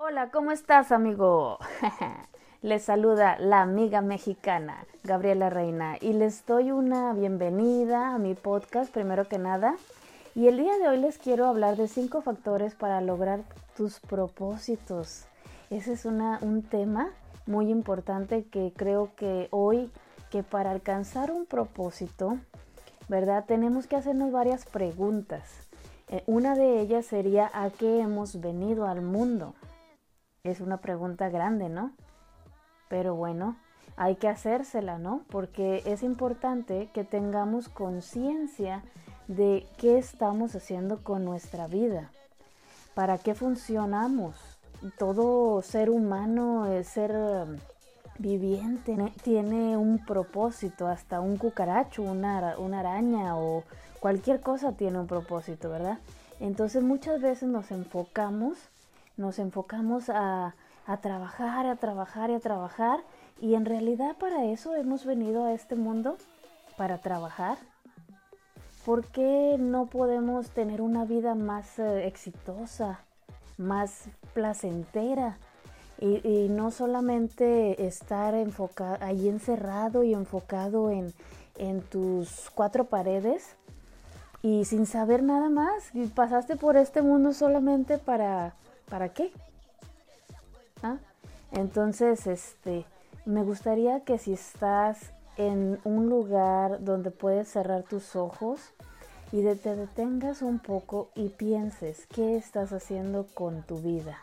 Hola, ¿cómo estás, amigo? les saluda la amiga mexicana, Gabriela Reina, y les doy una bienvenida a mi podcast, primero que nada. Y el día de hoy les quiero hablar de cinco factores para lograr tus propósitos. Ese es un tema muy importante que creo que hoy, que para alcanzar un propósito, ¿verdad? Tenemos que hacernos varias preguntas. Eh, una de ellas sería, ¿a qué hemos venido al mundo? Es una pregunta grande, ¿no? Pero bueno, hay que hacérsela, ¿no? Porque es importante que tengamos conciencia de qué estamos haciendo con nuestra vida, para qué funcionamos. Todo ser humano, ser um, viviente, tiene un propósito, hasta un cucaracho, una, una araña o cualquier cosa tiene un propósito, ¿verdad? Entonces muchas veces nos enfocamos nos enfocamos a, trabajar, a trabajar y a trabajar. Y en realidad para eso hemos venido a este mundo, para trabajar. ¿Por qué no podemos tener una vida más eh, exitosa, más placentera? Y, no solamente estar enfocado, ahí encerrado y enfocado en, en tus cuatro paredes y sin saber nada más. Y pasaste por este mundo solamente para ¿para qué? ¿Ah? Entonces, este, me gustaría que si estás en un lugar donde puedes cerrar tus ojos y te detengas un poco y pienses qué estás haciendo con tu vida.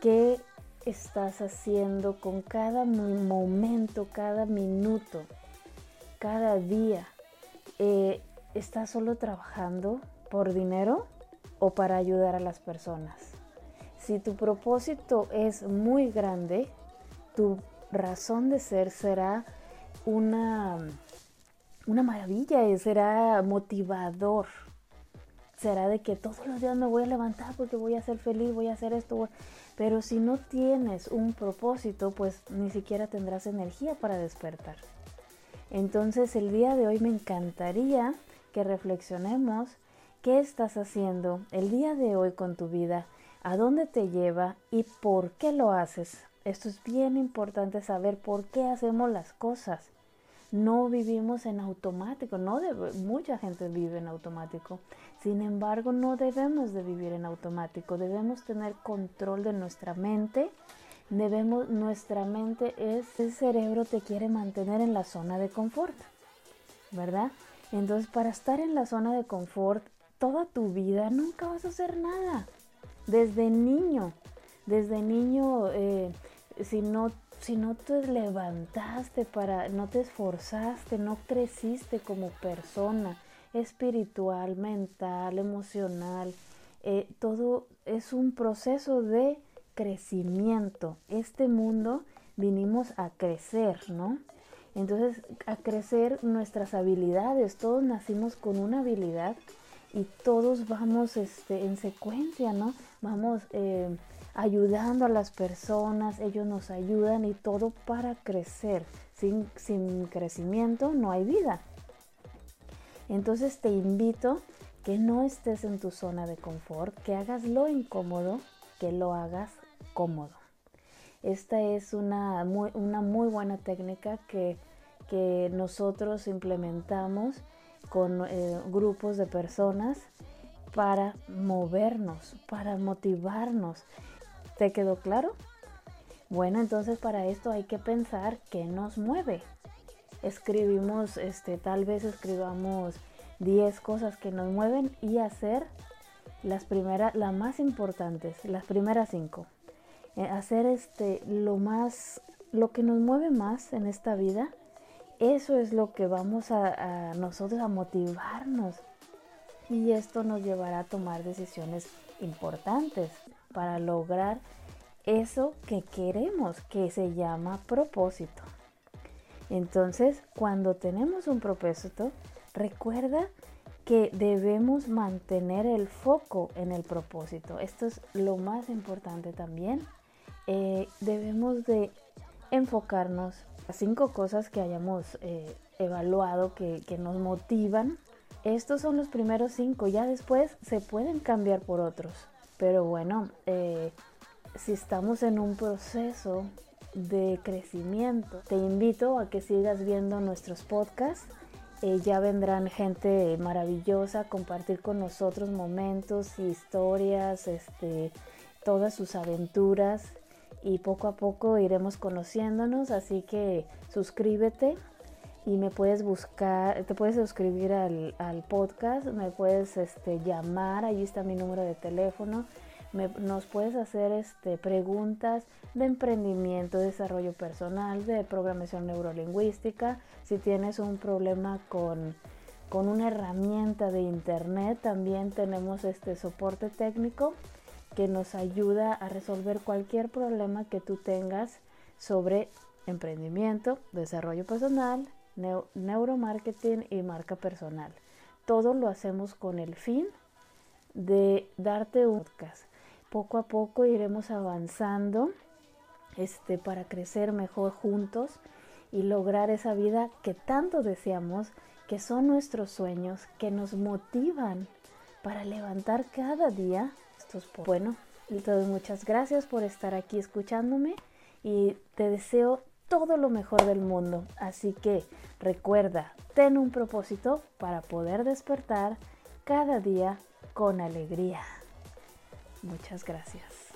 ¿Qué estás haciendo con cada momento, cada minuto, cada día? Eh, ¿Estás solo trabajando por dinero? O para ayudar a las personas. Si tu propósito es muy grande, tu razón de ser será una, una maravilla, será motivador. Será de que todos los días me voy a levantar porque voy a ser feliz, voy a hacer esto. Pero si no tienes un propósito, pues ni siquiera tendrás energía para despertar. Entonces el día de hoy me encantaría que reflexionemos ¿Qué estás haciendo el día de hoy con tu vida? ¿A dónde te lleva y por qué lo haces? Esto es bien importante saber por qué hacemos las cosas. No vivimos en automático, no mucha gente vive en automático. Sin embargo, no debemos de vivir en automático, debemos tener control de nuestra mente. Debemos nuestra mente es el cerebro te quiere mantener en la zona de confort, ¿verdad? Entonces, para estar en la zona de confort toda tu vida nunca vas a hacer nada. Desde niño, desde niño, eh, si, no, si no te levantaste para, no te esforzaste, no creciste como persona, espiritual, mental, emocional, eh, todo es un proceso de crecimiento. Este mundo vinimos a crecer, ¿no? Entonces, a crecer nuestras habilidades. Todos nacimos con una habilidad y todos vamos este, en secuencia, ¿no? Vamos eh, ayudando a las personas, ellos nos ayudan y todo para crecer. Sin, sin crecimiento no hay vida. Entonces te invito que no estés en tu zona de confort, que hagas lo incómodo, que lo hagas cómodo. Esta es una muy, una muy buena técnica que, que nosotros implementamos con eh, grupos de personas para movernos, para motivarnos. ¿Te quedó claro? Bueno, entonces para esto hay que pensar qué nos mueve. Escribimos, este, tal vez escribamos 10 cosas que nos mueven y hacer las primeras, las más importantes, las primeras 5. Eh, hacer este, lo más, lo que nos mueve más en esta vida eso es lo que vamos a, nosotros a motivarnos. Y esto nos llevará a tomar decisiones importantes para lograr eso que queremos, que se llama propósito. Entonces, cuando tenemos un propósito, recuerda que debemos mantener el foco en el propósito. Esto es lo más importante también. Eh, debemos de enfocarnos cinco cosas que hayamos eh, evaluado que, nos motivan. Estos son los primeros cinco, ya después se pueden cambiar por otros. Pero bueno, eh, si estamos en un proceso de crecimiento. Te invito a que sigas viendo nuestros podcasts. Eh, ya vendrán gente maravillosa a compartir con nosotros momentos, historias, este, todas sus aventuras y poco a poco iremos conociéndonos. Así que suscríbete y me puedes buscar, te puedes suscribir al, podcast, me puedes este, llamar, ahí está mi número de teléfono nos puedes hacer este, preguntas de emprendimiento, desarrollo personal, de programación neurolingüística. Si tienes un problema con, con una herramienta de internet, también tenemos este soporte técnico que nos ayuda a resolver cualquier problema que tú tengas sobre emprendimiento, desarrollo personal, neuromarketing y marca personal. Todo lo hacemos con el fin de darte un podcast poco a poco iremos avanzando este, para crecer mejor juntos y lograr esa vida que tanto deseamos, que son nuestros sueños, que nos motivan para levantar cada día estos Bueno, entonces muchas gracias por estar aquí escuchándome y te deseo todo lo mejor del mundo. Así que recuerda, ten un propósito para poder despertar cada día con alegría. Muchas gracias.